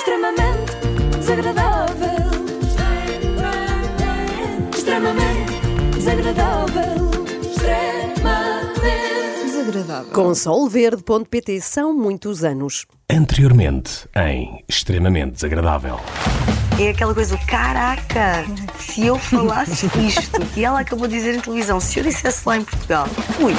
extremamente desagradável. Extremamente desagradável. Extremamente Desagradável. Com solverde.pt são muitos anos. Anteriormente, em Extremamente Desagradável. É aquela coisa do caraca, se eu falasse isto e ela acabou de dizer em televisão, se eu dissesse lá em Portugal, ui,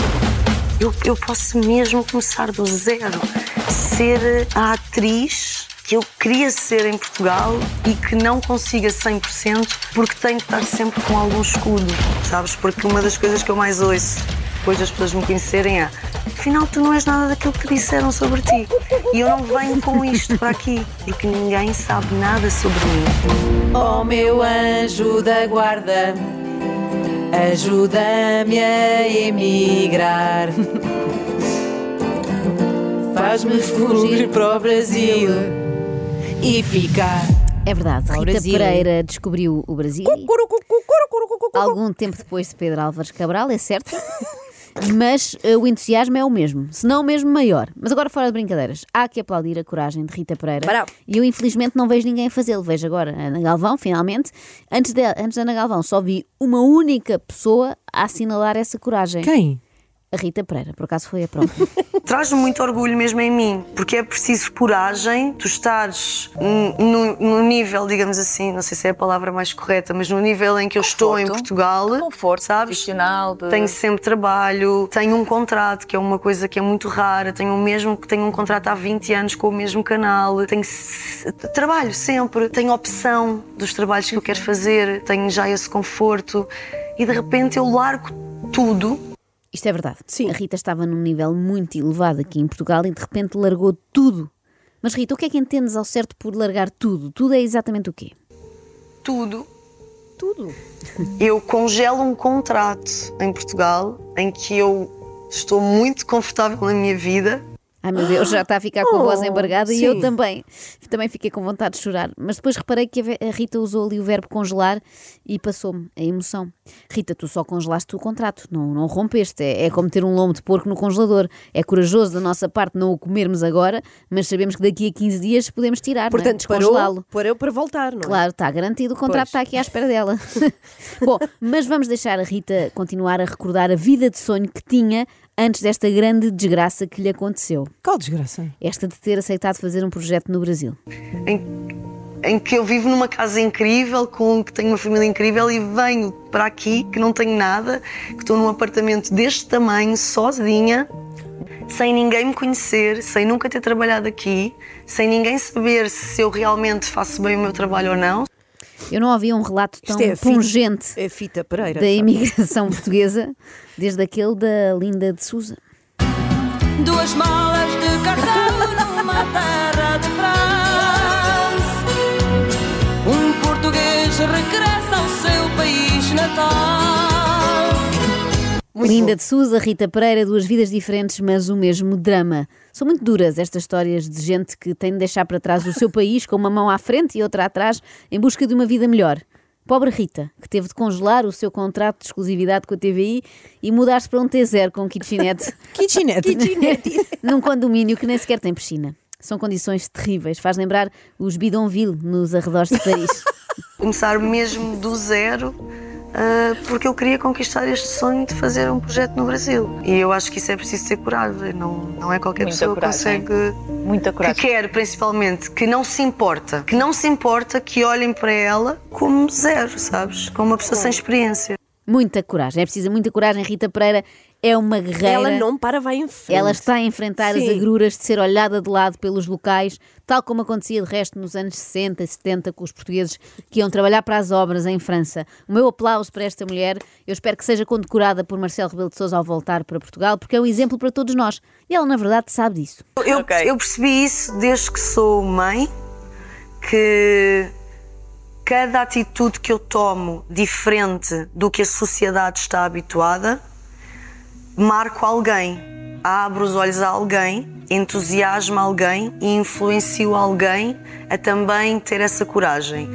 eu, eu posso mesmo começar do zero, ser a atriz que eu queria ser em Portugal e que não consiga 100% porque tenho que estar sempre com algum escudo, sabes? Porque uma das coisas que eu mais ouço depois das pessoas me conhecerem é afinal tu não és nada daquilo que disseram sobre ti e eu não venho com isto para aqui porque ninguém sabe nada sobre mim. Oh meu anjo da guarda, ajuda-me a emigrar. Faz-me fugir para o Brasil e ficar. É verdade, Rita Brasil. Pereira descobriu o Brasil algum tempo depois de Pedro Álvares Cabral, é certo? Mas eh, o entusiasmo é o mesmo, se não o mesmo maior. Mas agora, fora de brincadeiras, há que aplaudir a coragem de Rita Pereira. Bravo. E eu, infelizmente, não vejo ninguém fazê-lo. Vejo agora a Ana Galvão, finalmente. Antes, de, antes da Ana Galvão, só vi uma única pessoa a assinalar essa coragem. Quem? A Rita Pereira, por acaso foi a própria. Traz-me muito orgulho mesmo em mim, porque é preciso coragem, tu estares no, nível, digamos assim, não sei se é a palavra mais correta, mas no nível em que eu estou em. Portugal, Conforto sabes? profissional. De... Tenho sempre trabalho, tenho um contrato, que é uma coisa que é muito rara, tenho o mesmo tenho um contrato há 20 anos com o mesmo canal, tenho se- trabalho sempre, tenho opção dos trabalhos que eu quero fazer, tenho já esse conforto e de repente eu largo tudo Isto é verdade. Sim. A Rita estava num nível muito elevado aqui em Portugal e de repente largou tudo. Mas Rita, o que é que entendes ao certo por largar tudo? Tudo é exatamente o quê? tudo Tudo. Eu congelo um contrato em Portugal em que eu estou muito confortável na minha vida. Ai meu Deus, já está a ficar com a voz Oh, embargada e eu também. Também fiquei com vontade de chorar. Mas depois reparei que a Rita usou ali o verbo congelar e passou-me a emoção. Rita, tu só congelaste o contrato, não, não rompeste. É, é como ter um lombo de porco no congelador. É corajoso da nossa parte não o comermos agora, mas sabemos que daqui a 15 dias podemos tirar, Portanto, não é? Descongelá-lo. parou para voltar, não é? Claro, está garantido, o contrato Pois. está aqui à espera dela. Bom, mas vamos deixar a Rita continuar a recordar a vida de sonho que tinha antes desta grande desgraça que lhe aconteceu. Qual desgraça? Esta de ter aceitado fazer um projeto no Brasil. Em, em que eu vivo numa casa incrível, com que tenho uma família incrível e venho para aqui que não tenho nada, que estou num apartamento deste tamanho, sozinha, sem ninguém me conhecer, sem nunca ter trabalhado aqui, sem ninguém saber se eu realmente faço bem o meu trabalho ou não. Eu não ouvi um relato tão Isto é a fita- pungente É Fita Pereira. da imigração portuguesa desde aquele da Linda de Souza. Duas malas Linda de Souza, Rita Pereira, duas vidas diferentes, mas o mesmo drama. São muito duras estas histórias de gente que tem de deixar para trás o seu país com uma mão à frente e outra atrás em busca de uma vida melhor. Pobre Rita, que teve de congelar o seu contrato de exclusividade com a TVI e mudar-se para um T0 com kitchenette Kitchenette. num condomínio que nem sequer tem piscina. São condições terríveis. Faz lembrar os bidonville nos arredores de Paris. Começar mesmo do zero, porque eu queria conquistar este sonho de fazer um projeto no Brasil. E eu acho que isso é preciso ter coragem, não, não é qualquer Muita pessoa que coragem. consegue. Muita Que coragem. quer, principalmente, que não se importa, que não se importa que olhem para ela como zero, sabes? Como uma pessoa sem experiência. Muita coragem. É preciso muita coragem. Rita Pereira é uma guerreira. Ela não para, vai em frente. Ela está a enfrentar as Sim. agruras de ser olhada de lado pelos locais, tal como acontecia de resto nos anos 60 e 70 com os portugueses que iam trabalhar para as obras em França. O meu aplauso para esta mulher, eu espero que seja condecorada por Marcelo Rebelo de Sousa ao voltar para Portugal, porque é um exemplo para todos nós. E ela, na verdade, sabe disso. Eu, Ok. eu percebi isso desde que sou mãe, que cada atitude que eu tomo diferente do que a sociedade está habituada, marco alguém, abro os olhos a alguém, entusiasmo alguém e influencio alguém a também ter essa coragem.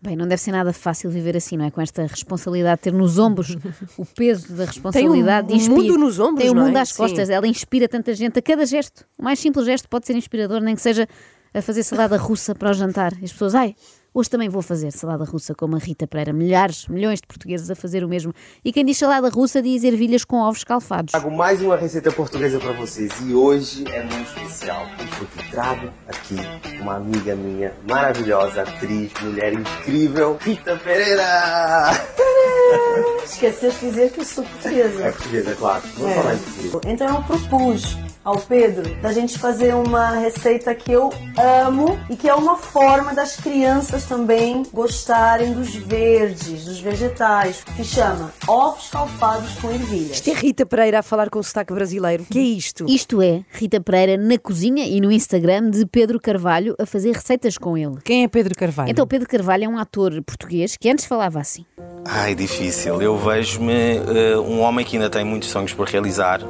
Bem, não deve ser nada fácil viver assim, não é? Com esta responsabilidade, ter nos ombros o peso da responsabilidade. um inspira- mundo nos ombros, Tem o não mundo é? às Sim. costas. Ela inspira tanta gente a cada gesto. O mais simples gesto pode ser inspirador, nem que seja a fazer salada russa para o jantar. E as pessoas, ai, hoje também vou fazer salada russa como a Rita Pereira. Milhares, milhões de portugueses a fazer o mesmo. E quem diz salada russa diz ervilhas com ovos calfados. Trago mais uma receita portuguesa para vocês e hoje é muito especial porque trago aqui uma amiga minha maravilhosa, atriz, mulher incrível, Rita Pereira! Esqueceste de dizer que eu sou portuguesa. É portuguesa, claro. Vou É. falar em português. Então eu propus ao Pedro da gente fazer uma receita que eu amo e que é uma forma das crianças também gostarem dos verdes, dos vegetais, que chama ovos calfados com ervilha. Isto é Rita Pereira a falar com sotaque brasileiro. O que é isto? Isto é Rita Pereira na cozinha e no Instagram de Pedro Carvalho a fazer receitas com ele. Quem é Pedro Carvalho? Então, Pedro Carvalho é um ator português que antes falava assim. Ai, difícil. Eu vejo-me eh, um homem que ainda tem muitos sonhos por realizar.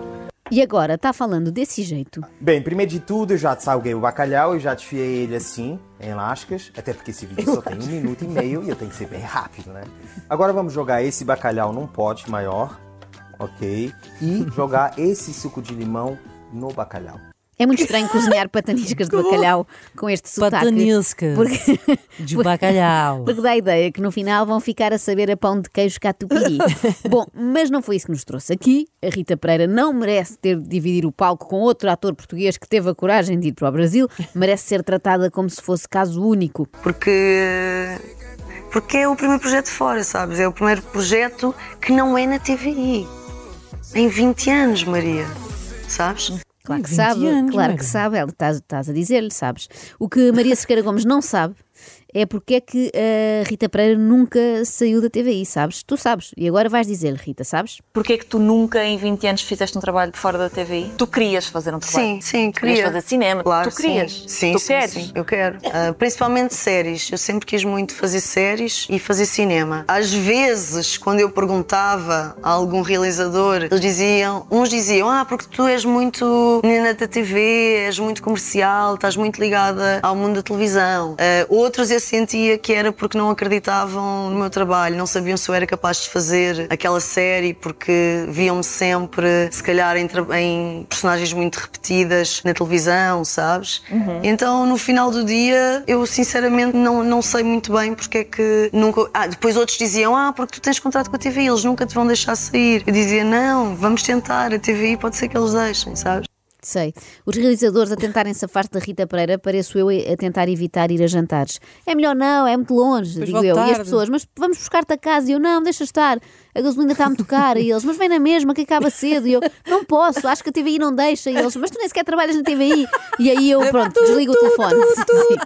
E agora está falando desse jeito. Bem, primeiro de tudo, eu já salguei o bacalhau e já desfiei ele assim, em lascas, até porque esse vídeo só tem um minuto e meio e eu tenho que ser bem rápido, né? Agora vamos jogar esse bacalhau num pote maior, ok? E jogar esse suco de limão no bacalhau. É muito estranho cozinhar pataniscas de bacalhau com este sotaque. Pataniscas Porque, de bacalhau. porque dá a ideia que no final vão ficar a saber a pão de queijo catupiry. Bom, mas não foi isso que nos trouxe aqui. A Rita Pereira não merece ter de dividir o palco com outro ator português que teve a coragem de ir para o Brasil. Merece ser tratada como se fosse caso único. Porque. Porque é o primeiro projeto fora, sabes? É o primeiro projeto que não é na TVI. Em 20 anos, Maria. Sabes? Claro que 20 sabe, anos, claro Maria. que sabe, estás, estás a dizer-lhe, sabes? O que Maria Sequeira Gomes não sabe é porque é que a Rita Pereira nunca saiu da TVI, sabes? Tu sabes. E agora vais dizer-lhe, Rita, sabes? Porquê é que tu nunca em 20 anos fizeste um trabalho de fora da TVI? Tu querias fazer um trabalho? Sim, sim, Tu querias queria. fazer cinema? Claro, tu querias? Sim, sim, tu sim, queres? sim, eu quero. Ah, principalmente séries. Eu sempre quis muito fazer séries e fazer cinema. Às vezes, quando eu perguntava a algum realizador, eles diziam, uns diziam, ah, porque tu és muito menina da TV, és muito comercial, estás muito ligada ao mundo da televisão. Ah, outros eu sentia que era porque não acreditavam no meu trabalho, não sabiam se eu era capaz de fazer aquela série porque viam-me sempre, se calhar, em, em personagens muito repetidas na televisão, sabes? Então, no final do dia, eu sinceramente não, não sei muito bem porque é que nunca. Ah, depois outros diziam, ah, porque tu tens contrato com a TVI, eles nunca te vão deixar sair. Eu dizia, não, vamos tentar, a TVI pode ser que eles deixem, sabes? Sei. Os realizadores a tentarem safar-se da Rita Pereira, pareço eu a tentar evitar ir a jantares. É melhor não, é muito longe, Depois digo eu. E as tarde. pessoas, mas vamos buscar-te a casa. E eu, não, deixa estar. A gasolina está muito cara. E eles, mas vem na mesma, que acaba cedo. E eu, não posso, acho que a TVI não deixa. E eles, mas tu nem sequer trabalhas na TVI. E aí eu, pronto, desligo o telefone.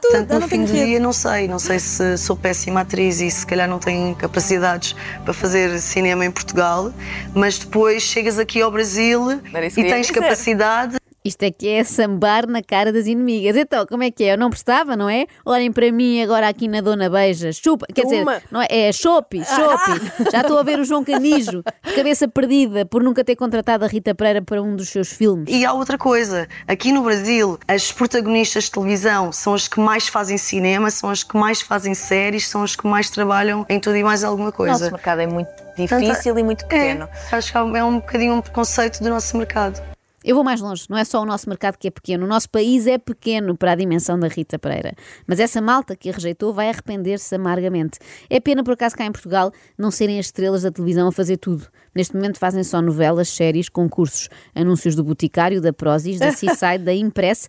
Portanto, no fim do dia, não sei. Não sei se sou péssima atriz e se calhar não tenho capacidades para fazer cinema em Portugal, mas depois chegas aqui ao Brasil e tens dizer. capacidade. Isto é que é sambar na cara das inimigas. Então, como é que é? Eu não prestava, não é? Olhem para mim agora aqui na Dona Beija. Chupa, quer dizer, Toma. não é, é chope, chope. Já estou a ver o João Canijo, de cabeça perdida, por nunca ter contratado a Rita Pereira para um dos seus filmes. E há outra coisa, aqui no Brasil, as protagonistas de televisão são as que mais fazem cinema, são as que mais fazem séries, são as que mais trabalham em tudo e mais alguma O coisa. nosso mercado é muito difícil e muito pequeno. É, acho que é um bocadinho um preconceito do nosso mercado. Eu vou mais longe, não é só o nosso mercado que é pequeno, o nosso país é pequeno para a dimensão da Rita Pereira. Mas essa malta que a rejeitou vai arrepender-se amargamente. É pena, por acaso, cá em Portugal não serem as estrelas da televisão a fazer tudo. Neste momento fazem só novelas, séries, concursos, anúncios do Boticário, da Prozis, da Seaside, da Impress.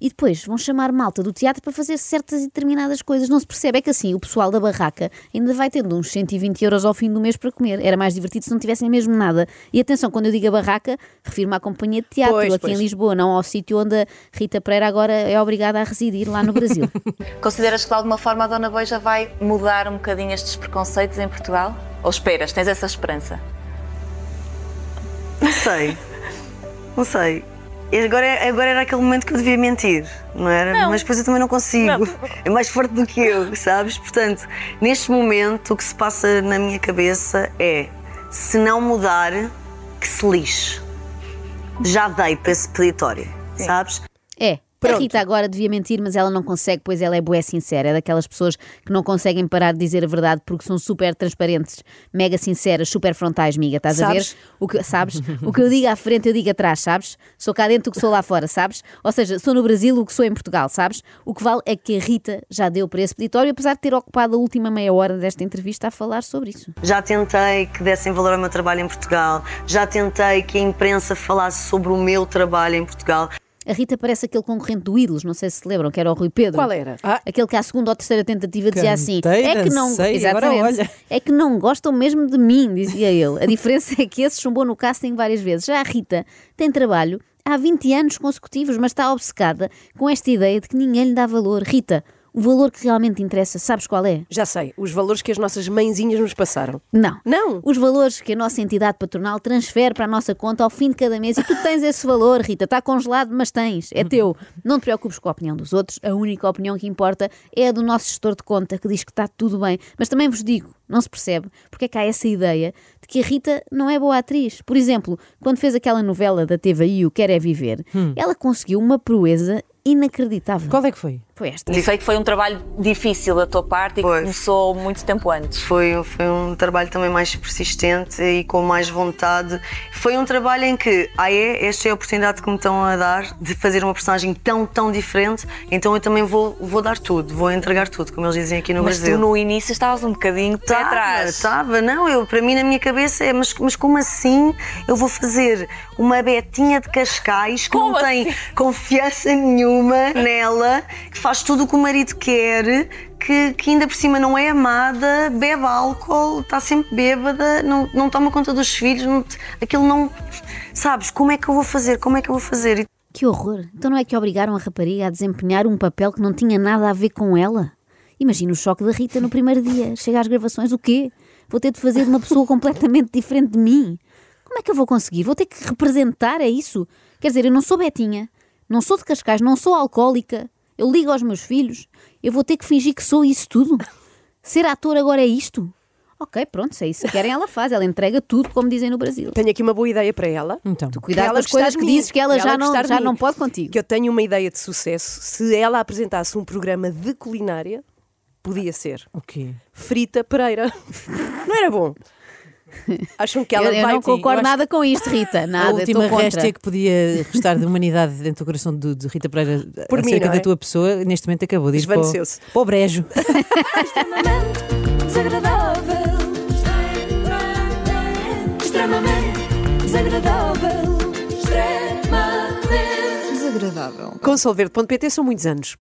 E depois vão chamar malta do teatro para fazer certas e determinadas coisas. Não se percebe. É que assim o pessoal da barraca ainda vai tendo uns 120 euros ao fim do mês para comer. Era mais divertido se não tivessem mesmo nada. E atenção, quando eu digo a barraca, refiro-me à companhia de teatro Pois, aqui pois. em Lisboa, não ao sítio onde a Rita Pereira agora é obrigada a residir, lá no Brasil. Consideras que de alguma forma a Dona Beija vai mudar um bocadinho estes preconceitos em Portugal? Ou esperas? Tens essa esperança? Não sei. Não sei. E Agora, é- agora era aquele momento que eu devia mentir, não era? Mas depois eu também não consigo. É mais forte do que eu, sabes? Portanto, neste momento o que se passa na minha cabeça é: se não mudar, que se lixe. Já dei para esse peditório, sabes? É, A Rita agora devia mentir, mas ela não consegue, pois ela é bué sincera. É daquelas pessoas que não conseguem parar de dizer a verdade porque são super transparentes, mega sinceras, super frontais, miga. Estás a Sabes? ver? O que, sabes? O que eu digo à frente, eu digo atrás, sabes? Sou cá dentro o que sou lá fora, sabes? Ou seja, sou no Brasil o que sou em Portugal, sabes? O que vale é que a Rita já deu para esse peditório, apesar de ter ocupado a última meia hora desta entrevista a falar sobre isso. Já tentei que dessem valor ao meu trabalho em Portugal, já tentei que a imprensa falasse sobre o meu trabalho em Portugal. A Rita parece aquele concorrente do Ídolos, não sei se se lembram, que era o Rui Pedro. Qual era? Aquele que à segunda ou terceira tentativa dizia assim: é que não, agora exatamente, olha." é que não gostam mesmo de mim, dizia ele. A diferença é que esse chumbou no casting várias vezes. Já a Rita tem trabalho há 20 anos consecutivos, mas está obcecada com esta ideia de que ninguém lhe dá valor. Rita, o valor que realmente interessa, sabes qual é? Já sei, os valores que as nossas mãezinhas nos passaram. Não. Não. Os valores que a nossa entidade patronal transfere para a nossa conta ao fim de cada mês e tu tens esse valor, Rita. Está congelado, mas tens. É teu. Não te preocupes com a opinião dos outros. A única opinião que importa é a do nosso gestor de conta que diz que está tudo bem. Mas também vos digo, não se percebe porque é que há essa ideia de que a Rita não é boa atriz. Por exemplo, quando fez aquela novela da TVI, O Quer é Viver, ela conseguiu uma proeza inacreditável. Qual é que foi? Foi esta. E sei que foi um trabalho difícil da tua parte e que começou muito tempo antes. Foi, foi um trabalho também mais persistente e com mais vontade. Foi um trabalho em que, ah é, esta é a oportunidade que me estão a dar de fazer uma personagem tão, tão diferente, então eu também vou, vou dar tudo, vou entregar tudo, como eles dizem aqui no Mas Brasil. tu no início estavas um bocadinho Estava, atrás. estava, não, eu, para mim na minha cabeça é, mas, mas como assim eu vou fazer uma betinha de Cascais que Como não tem assim? confiança nenhuma nela, que faz tudo o que o marido quer, que, que ainda por cima não é amada, bebe álcool, está sempre bêbada, não, não toma conta dos filhos, não, aquilo não. Sabes, como é que eu vou fazer? Como é que eu vou fazer? Que horror! Então não é que obrigaram a rapariga a desempenhar um papel que não tinha nada a ver com ela? Imagina o choque da Rita no primeiro dia. Chega às gravações, o quê? Vou ter de fazer de uma pessoa completamente diferente de mim. Como é que eu vou conseguir? Vou ter que representar, é isso? Quer dizer, eu não sou Betinha, não sou de Cascais, não sou alcoólica, eu ligo aos meus filhos, eu vou ter que fingir que sou isso tudo? Ser ator agora é isto? Ok, pronto, se é isso que querem, ela faz, ela entrega tudo, como dizem no Brasil. Tenho aqui uma boa ideia para ela. Então. Tu Cuidado com ela as coisas que dizes que ela para já não- já mim. não pode contigo. Que eu tenho uma ideia de sucesso. Se ela apresentasse um programa de culinária, podia ser O quê? Frita Pereira. Não era bom? Acham que ela eu, eu vai não concordo acho- nada com isto, Rita. Nada, a última contra. réstia que podia restar de humanidade dentro do coração de, de Rita Pereira Por mim, acerca da é? tua pessoa, neste momento acabou de ir para o, Esvaneceu-se. para o brejo. extremamente desagradável. Extremamente desagradável. Extremamente desagradável. Com solverde.pt são muitos anos.